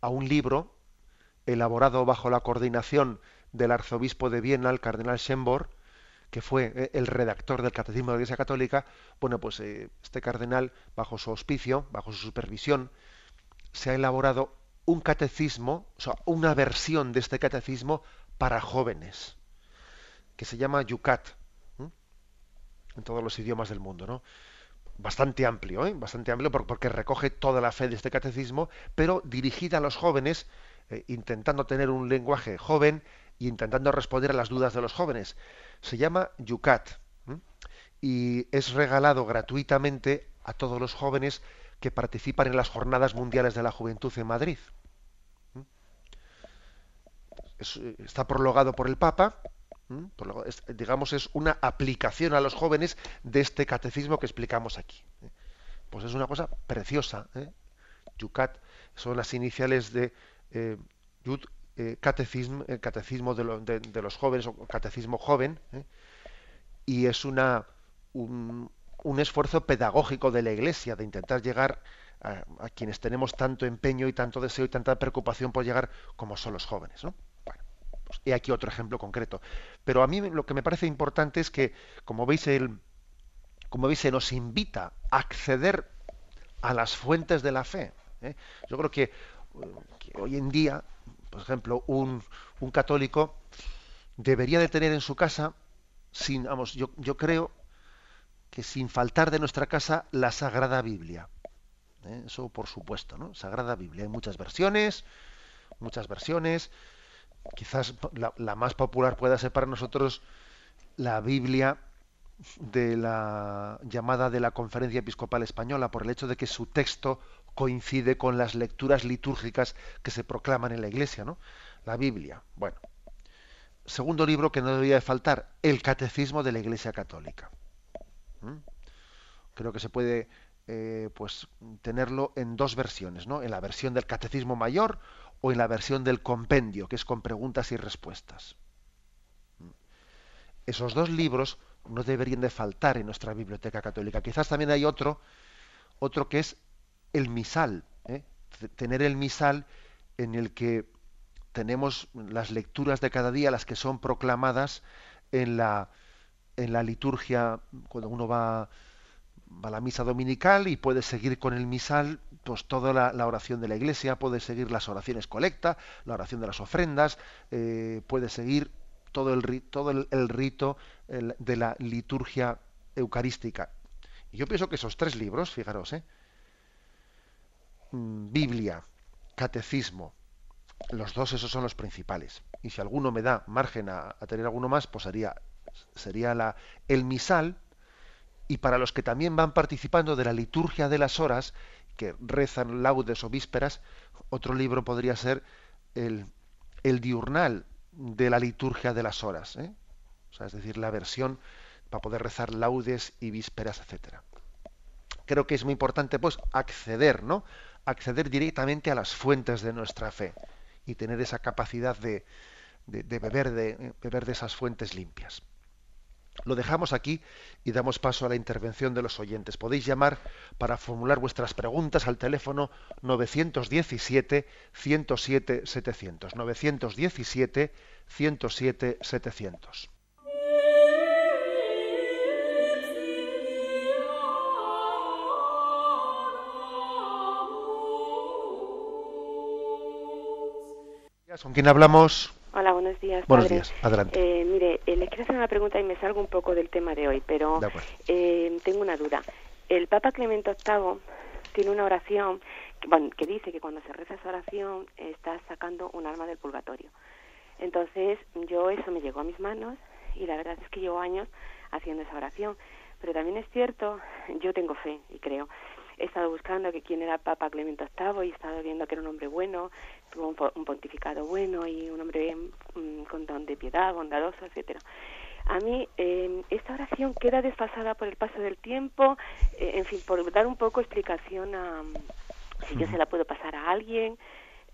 a un libro elaborado bajo la coordinación del arzobispo de Viena, el cardenal Schembor, que fue eh, el redactor del Catecismo de la Iglesia Católica, bueno, pues eh, este cardenal, bajo su auspicio, bajo su supervisión, se ha elaborado un catecismo, o sea, una versión de este catecismo para jóvenes, que se llama Yucat, en todos los idiomas del mundo, ¿no? Bastante amplio, ¿eh? bastante amplio porque recoge toda la fe de este catecismo, pero dirigida a los jóvenes, eh, intentando tener un lenguaje joven e intentando responder a las dudas de los jóvenes. Se llama Yucat y es regalado gratuitamente a todos los jóvenes que participan en las Jornadas Mundiales de la Juventud en Madrid. está prologado por el Papa digamos, es una aplicación a los jóvenes de este catecismo que explicamos aquí. ¿eh? Pues es una cosa preciosa. ¿eh? Yucat son las iniciales de eh, Yud, eh, catecismo, el catecismo de, los jóvenes o catecismo joven, y es una un, un, esfuerzo pedagógico de la Iglesia de intentar llegar a, a, quienes tenemos tanto empeño y tanto deseo y tanta preocupación por llegar como son los jóvenes. ¿no? He aquí otro ejemplo concreto. Pero a mí lo que me parece importante es que, como veis, el, como veis, se nos invita a acceder a las fuentes de la fe. ¿eh? Yo creo que, hoy en día, por ejemplo, un, un, católico debería de tener en su casa, sin, vamos, yo, yo creo que sin faltar de nuestra casa la Sagrada Biblia. ¿eh? Eso por supuesto, ¿no? Sagrada Biblia. Hay muchas versiones, muchas versiones quizás la, más popular pueda ser para nosotros la Biblia de la llamada de la Conferencia Episcopal Española, por el hecho de que su texto coincide con las lecturas litúrgicas que se proclaman en la Iglesia, ¿no? La Biblia. Bueno. Segundo libro que no debería de faltar, el Catecismo de la Iglesia Católica. ¿Mm? Creo que se puede eh, pues tenerlo en dos versiones, ¿no? En la versión del Catecismo Mayor o en la versión del compendio, que es con preguntas y respuestas. Esos dos libros no deberían de faltar en nuestra biblioteca católica. Quizás también hay otro, otro que es el misal, ¿eh? tener el misal en el que tenemos las lecturas de cada día, las que son proclamadas en la, en la liturgia, cuando uno va va a la misa dominical y puede seguir con el misal pues toda la, oración de la iglesia, puede seguir las oraciones colecta, la oración de las ofrendas, eh, puede seguir todo el, todo el, rito de la liturgia eucarística. Y yo pienso que esos tres libros, fijaros, ¿eh? Mm, Biblia, Catecismo, los dos esos son los principales. Y si alguno me da margen a, a tener alguno más, pues sería, sería la, el misal, y para los que también van participando de la liturgia de las horas, que rezan laudes o vísperas, otro libro podría ser el, diurnal de la liturgia de las horas, ¿eh? es decir, la versión para poder rezar laudes y vísperas, etcétera. Creo que es muy importante, pues, acceder, ¿no? Acceder directamente a las fuentes de nuestra fe y tener esa capacidad de, beber, de beber de esas fuentes limpias. Lo dejamos aquí y damos paso a la intervención de los oyentes. Podéis llamar para formular vuestras preguntas al teléfono 917 107 700. 917 107 700. ¿Con quién hablamos? Hola, buenos días. Buenos días, adelante. Eh, mire, eh, le quiero hacer una pregunta y me salgo un poco del tema de hoy, pero eh, tengo una duda. El Papa Clemente VIII tiene una oración que, bueno, que dice que cuando se reza esa oración está sacando un alma del purgatorio. Entonces, yo eso me llegó a mis manos y la verdad es que llevo años haciendo esa oración. Pero también es cierto, yo tengo fe y creo he estado buscando que quién era el Papa Clemente VIII y he estado viendo que era un hombre bueno, tuvo un, pontificado bueno y un hombre mm, con don de piedad, bondadoso, etcétera. A mí eh, esta oración queda desfasada por el paso del tiempo, eh, en fin, por dar un poco explicación a si yo se la puedo pasar a alguien.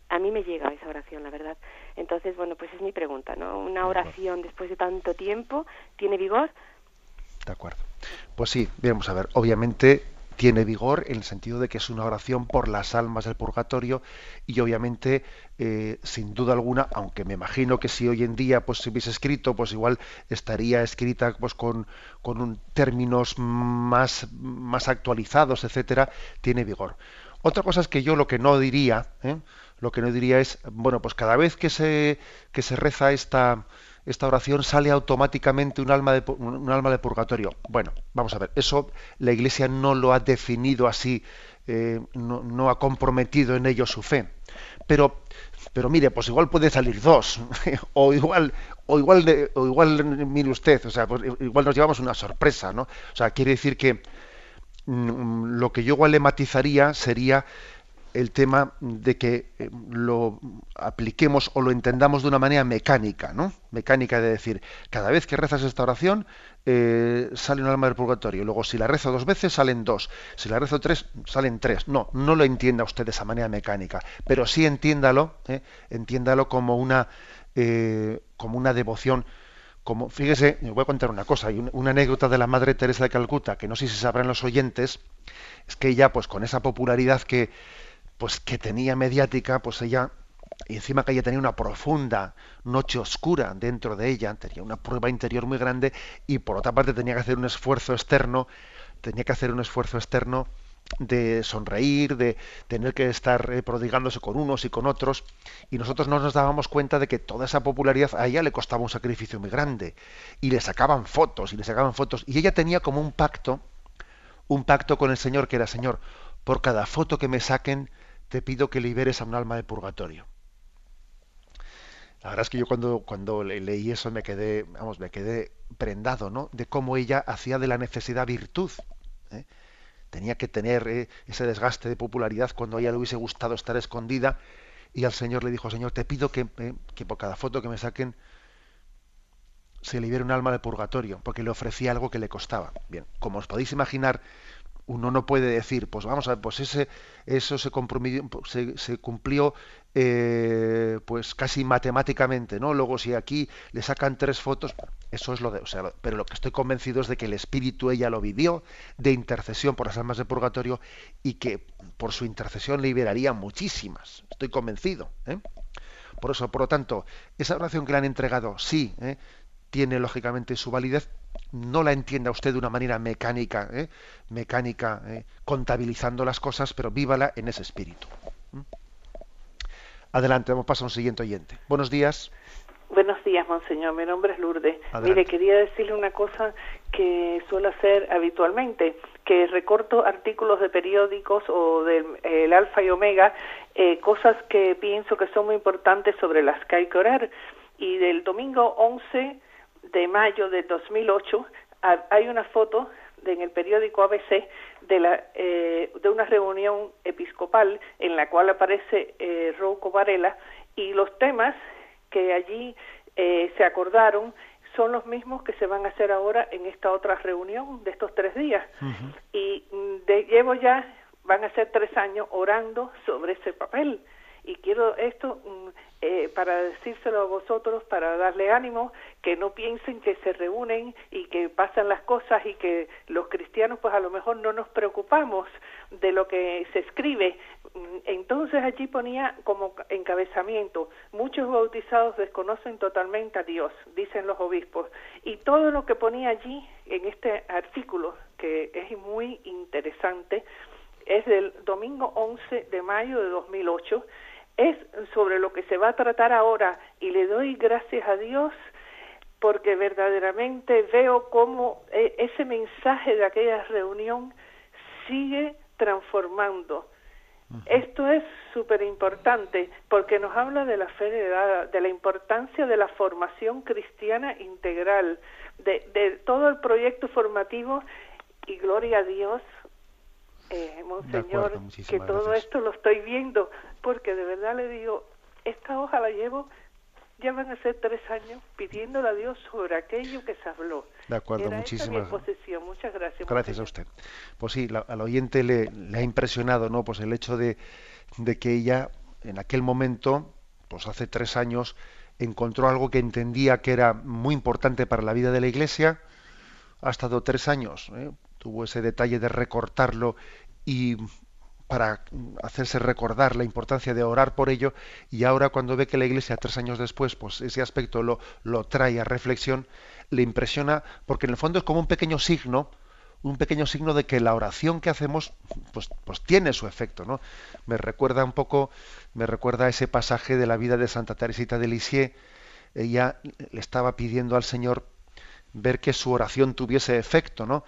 A mí me llega esa oración, la verdad. Entonces, bueno, pues es mi pregunta, ¿no? Una oración después de tanto tiempo, ¿tiene vigor? De acuerdo. Pues sí, vamos a ver. Obviamente tiene vigor en el sentido de que es una oración por las almas del purgatorio y obviamente eh, sin duda alguna aunque me imagino que si hoy en día pues se hubiese escrito pues igual estaría escrita pues con, con un, términos más más actualizados etcétera tiene vigor otra cosa es que yo lo que no diría ¿eh? lo que no diría es bueno pues cada vez que se que se reza esta esta oración sale automáticamente un alma de, un alma de purgatorio. Bueno, vamos a ver, eso la Iglesia no lo ha definido así, eh, no, ha comprometido en ello su fe. Pero, pero mire, pues igual puede salir dos, o igual, o igual, de, o igual, mire usted, o sea, pues igual nos llevamos una sorpresa, ¿no? O sea, quiere decir que mm, lo que yo igual le matizaría sería el tema de que eh, lo apliquemos o lo entendamos de una manera mecánica, ¿no? Mecánica de decir, cada vez que rezas esta oración eh, sale un alma del purgatorio. Luego, si la rezo dos veces, salen dos. Si la rezo tres, salen tres. No, no lo entienda usted de esa manera mecánica, pero sí entiéndalo, ¿eh? entiéndalo como una, como una devoción. Como, fíjese, voy a contar una cosa, y una anécdota de la Madre Teresa de Calcuta, que no sé si sabrán los oyentes, es que ella, pues con esa popularidad que, pues que tenía mediática, pues ella, y encima que ella tenía una profunda noche oscura dentro de ella, tenía una prueba interior muy grande, y por otra parte tenía que hacer un esfuerzo externo, tenía que hacer un esfuerzo externo de sonreír, de tener que estar eh, prodigándose con unos y con otros, y nosotros no nos dábamos cuenta de que toda esa popularidad a ella le costaba un sacrificio muy grande, y le sacaban fotos, y le sacaban fotos, y ella tenía como un pacto, un pacto con el Señor, que era, Señor, por cada foto que me saquen, te pido que liberes a un alma de purgatorio. La verdad es que yo cuando, cuando leí eso me quedé, vamos, me quedé prendado, ¿no? De cómo ella hacía de la necesidad virtud. ¿eh? Tenía que tener eh, ese desgaste de popularidad cuando a ella le hubiese gustado estar escondida. Y al Señor le dijo, Señor, te pido que, eh, que por cada foto que me saquen se libere un alma de purgatorio, porque le ofrecía algo que le costaba. Bien, como os podéis imaginar, uno no puede decir, pues vamos a ver, pues ese, eso se, se, se cumplió eh, pues casi matemáticamente, ¿no? Luego si aquí le sacan tres fotos, eso es lo de, o sea, pero lo que estoy convencido es de que el espíritu ella lo vivió de intercesión por las almas de purgatorio y que por su intercesión liberaría muchísimas. Estoy convencido. ¿eh? Por eso, por lo tanto, esa oración que le han entregado, sí, ¿eh? tiene lógicamente su validez, no la entienda usted de una manera mecánica, ¿eh? mecánica, ¿eh? contabilizando las cosas, pero vívala en ese espíritu. ¿Mm? Adelante, vamos a pasar a un siguiente oyente. Buenos días. Buenos días, monseñor. Mi nombre es Lourdes. Mire, quería decirle una cosa que suelo hacer habitualmente, que recorto artículos de periódicos o del Alfa y Omega, eh, cosas que pienso que son muy importantes sobre las que hay que orar. Y del domingo 11 de mayo de 2008 hay una foto en el periódico ABC de, la, eh, de una reunión episcopal en la cual aparece eh, Rocco Varela y los temas que allí eh, se acordaron son los mismos que se van a hacer ahora en esta otra reunión de estos tres días. Y mm, de, llevo ya, van a ser tres años orando sobre ese papel Y quiero esto mm, eh, para decírselo a vosotros, para darle ánimo, que no piensen que se reúnen y que pasan las cosas y que los cristianos pues a lo mejor no nos preocupamos de lo que se escribe. Mm, entonces allí ponía como encabezamiento, muchos bautizados desconocen totalmente a Dios, dicen los obispos. Y todo lo que ponía allí en este artículo, que es muy interesante, es del domingo 11 de mayo de 2008, es sobre lo que se va a tratar ahora y le doy gracias a Dios porque verdaderamente veo cómo eh, ese mensaje de aquella reunión sigue transformando. Esto es súper importante porque nos habla de la fe de la importancia de la formación cristiana integral, de, de todo el proyecto formativo y gloria a Dios, eh, Monseñor, que todo esto lo estoy viendo porque de verdad le digo, esta hoja la llevo ya van a ser tres años pidiéndole a Dios sobre aquello que se habló. De acuerdo, muchísimas Muchas gracias. Gracias a usted. Pues sí, al oyente le, ha impresionado, ¿no? Pues el hecho de, de que ella en aquel momento, pues hace tres años, encontró algo que entendía que era muy importante para la vida de la Iglesia. Ha estado tres años, ¿eh? Tuvo ese detalle de recortarlo y para hacerse recordar la importancia de orar por ello y ahora cuando ve que la Iglesia tres años después pues ese aspecto lo, lo trae a reflexión le impresiona porque en el fondo es como un pequeño signo un pequeño signo de que la oración que hacemos pues, pues tiene su efecto no me recuerda un poco me recuerda ese pasaje de la vida de Santa Teresita de Lisieux. Ella le estaba pidiendo al Señor ver que su oración tuviese efecto no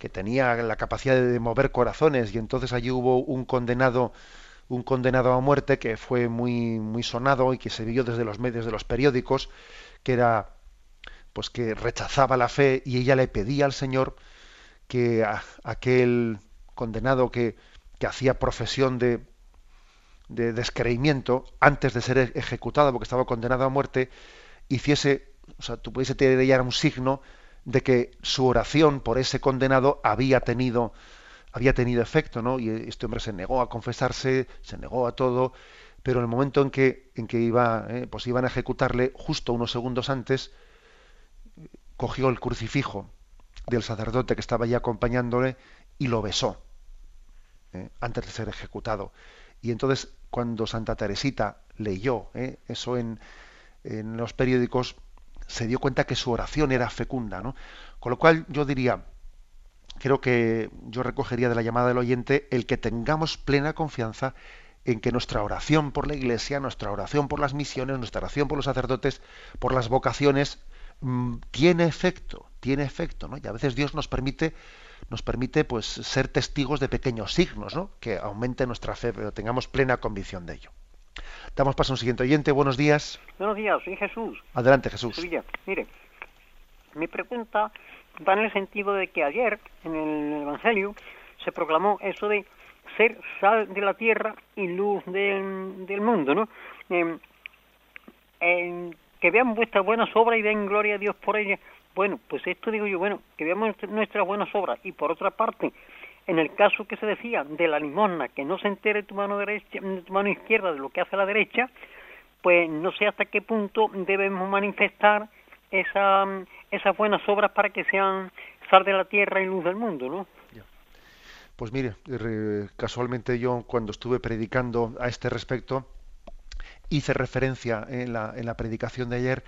que tenía la capacidad de mover corazones y entonces allí hubo un condenado un condenado a muerte que fue muy muy sonado y que se vio desde los medios de los periódicos que era pues que rechazaba la fe y ella le pedía al Señor que aquel condenado que, que hacía profesión de, de descreimiento antes de ser ejecutado porque estaba condenado a muerte hiciese o sea tú pudiese tener un signo de que su oración por ese condenado había tenido había tenido efecto, ¿no? Y este hombre se negó a confesarse, se negó a todo, pero en el momento en que en que iba, eh, pues iban a ejecutarle, justo unos segundos antes, cogió el crucifijo del sacerdote que estaba allí acompañándole y lo besó eh, antes de ser ejecutado. Y entonces, cuando Santa Teresita leyó eh, eso en, en los periódicos, se dio cuenta que su oración era fecunda, ¿no? Con lo cual yo diría, creo que yo recogería de la llamada del oyente el que tengamos plena confianza en que nuestra oración por la Iglesia, nuestra oración por las misiones, nuestra oración por los sacerdotes, por las vocaciones, mm, tiene efecto, tiene efecto, ¿no? Y a veces Dios nos permite, nos permite, pues, ser testigos de pequeños signos, ¿no? Que aumente nuestra fe, pero tengamos plena convicción de ello. Damos paso a un siguiente oyente. Buenos días. Buenos días, soy Jesús. Adelante, Jesús. Mire, mi pregunta va en el sentido de que ayer en el Evangelio se proclamó eso de ser sal de la tierra y luz del, mundo, ¿no? Em, que vean vuestras buenas obras y den gloria a Dios por ellas. Bueno, pues esto digo yo, bueno, que veamos nuestras buenas obras y por otra parte, en el caso que se decía de la limosna, que no se entere tu mano derecha, tu mano izquierda de lo que hace la derecha, pues no sé hasta qué punto debemos manifestar esa, esas buenas obras para que sean sal de la tierra y luz del mundo, ¿no? Pues mire, casualmente yo cuando estuve predicando a este respecto hice referencia en la, en la predicación de ayer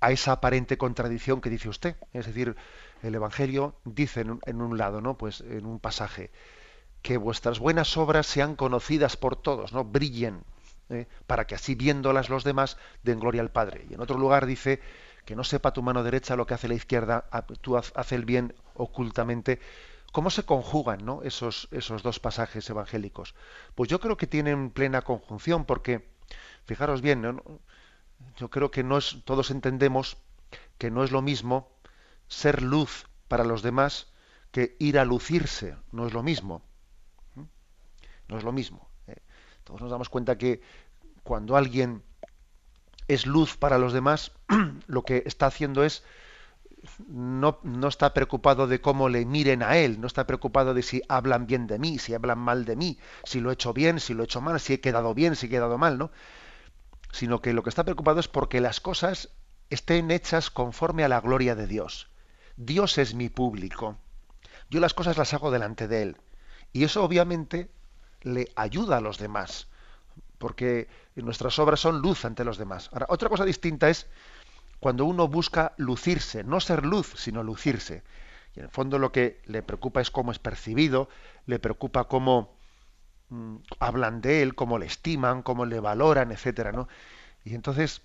a esa aparente contradicción que dice usted. Es decir, el Evangelio dice en un, lado, ¿no? Pues en un pasaje, que vuestras buenas obras sean conocidas por todos, ¿no? Brillen, ¿eh? para que así viéndolas los demás den gloria al Padre. Y en otro lugar dice que no sepa tu mano derecha lo que hace la izquierda, tú haz el bien ocultamente. ¿Cómo se conjugan ¿no? esos, esos dos pasajes evangélicos? Pues yo creo que tienen plena conjunción, porque, fijaros bien, yo creo que no es, todos entendemos que no es lo mismo ser luz para los demás que ir a lucirse, no es lo mismo. ¿Mm? No es lo mismo. ¿eh? Todos nos damos cuenta que cuando alguien es luz para los demás, lo que está haciendo es no, no, está preocupado de cómo le miren a él, no está preocupado de si hablan bien de mí, si hablan mal de mí, si lo he hecho bien, si lo he hecho mal, si he quedado bien, si he quedado mal, ¿no? Sino que lo que está preocupado es porque las cosas estén hechas conforme a la gloria de Dios. Dios es mi público. Yo las cosas las hago delante de Él. Y eso obviamente le ayuda a los demás, porque nuestras obras son luz ante los demás. Ahora, otra cosa distinta es cuando uno busca lucirse, no ser luz, sino lucirse. Y en el fondo lo que le preocupa es cómo es percibido, le preocupa cómo mm, hablan de él, cómo le estiman, cómo le valoran, etcétera, ¿no? Y entonces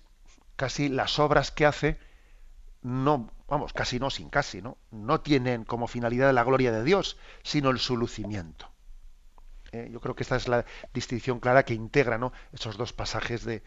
casi las obras que hace no, vamos, casi no, sin casi, ¿no? No tienen como finalidad la gloria de Dios, sino el su lucimiento. Eh, yo creo que esta es la distinción clara que integra, ¿no? Esos dos pasajes de,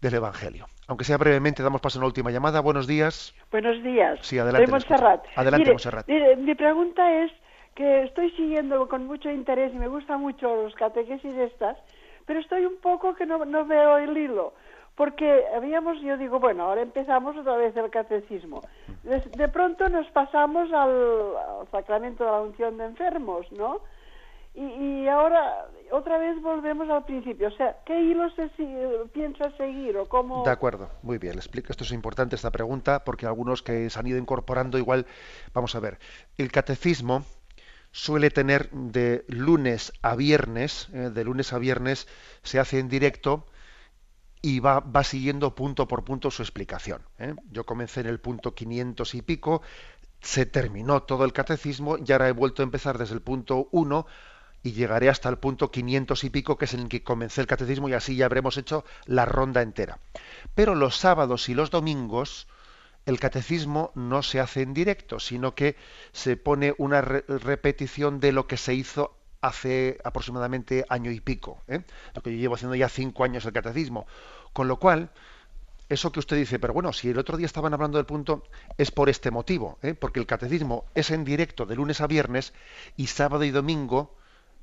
del Evangelio. Aunque sea brevemente, damos paso a una última llamada. Buenos días. Buenos días. Sí, adelante. Montserrat. Adelante, Montserrat. mi pregunta es que estoy siguiendo con mucho interés y me gusta mucho los catequesis estas, pero estoy un poco que no, no veo el hilo. Porque habíamos, yo digo, bueno, ahora empezamos otra vez el catecismo. De, pronto nos pasamos al, al sacramento de la unción de enfermos, ¿no? Y, ahora otra vez volvemos al principio. O sea, ¿qué hilo se piensa seguir o cómo? De acuerdo, muy bien. Le explico. Esto es importante esta pregunta porque algunos que se han ido incorporando igual, vamos a ver. El catecismo suele tener de lunes a viernes, eh, de lunes a viernes se hace en directo y va, va siguiendo punto por punto su explicación. ¿eh? Yo comencé en el punto 500 y pico, se terminó todo el catecismo y ahora he vuelto a empezar desde el punto 1 y llegaré hasta el punto 500 y pico, que es en el que comencé el catecismo, y así ya habremos hecho la ronda entera. Pero los sábados y los domingos, el catecismo no se hace en directo, sino que se pone una repetición de lo que se hizo hace aproximadamente año y pico, ¿eh? lo que yo llevo haciendo ya cinco años el catecismo. Con lo cual, eso que usted dice, pero bueno, si el otro día estaban hablando del punto, es por este motivo, ¿eh? porque el catecismo es en directo de lunes a viernes y sábado y domingo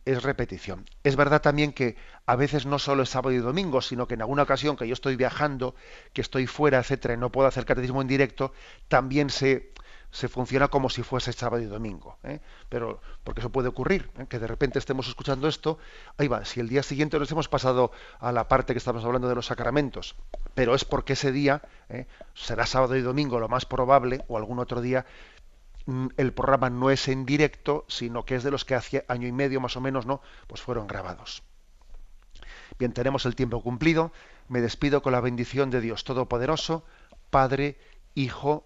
es repetición. Es verdad también que a veces no solo es sábado y domingo, sino que en alguna ocasión que yo estoy viajando, que estoy fuera, etcétera, y no puedo hacer catecismo en directo, también se, se funciona como si fuese sábado y domingo. ¿eh? Pero, porque eso puede ocurrir, ¿eh? que de repente estemos escuchando esto, ahí va, si el día siguiente nos hemos pasado a la parte que estamos hablando de los sacramentos, pero es porque ese día, ¿eh? será sábado y domingo lo más probable, o algún otro día, Mm, el programa no es en directo, sino que es de los que hace año y medio más o menos, ¿no? Pues fueron grabados. Bien, tenemos el tiempo cumplido. Me despido con la bendición de Dios Todopoderoso, Padre, Hijo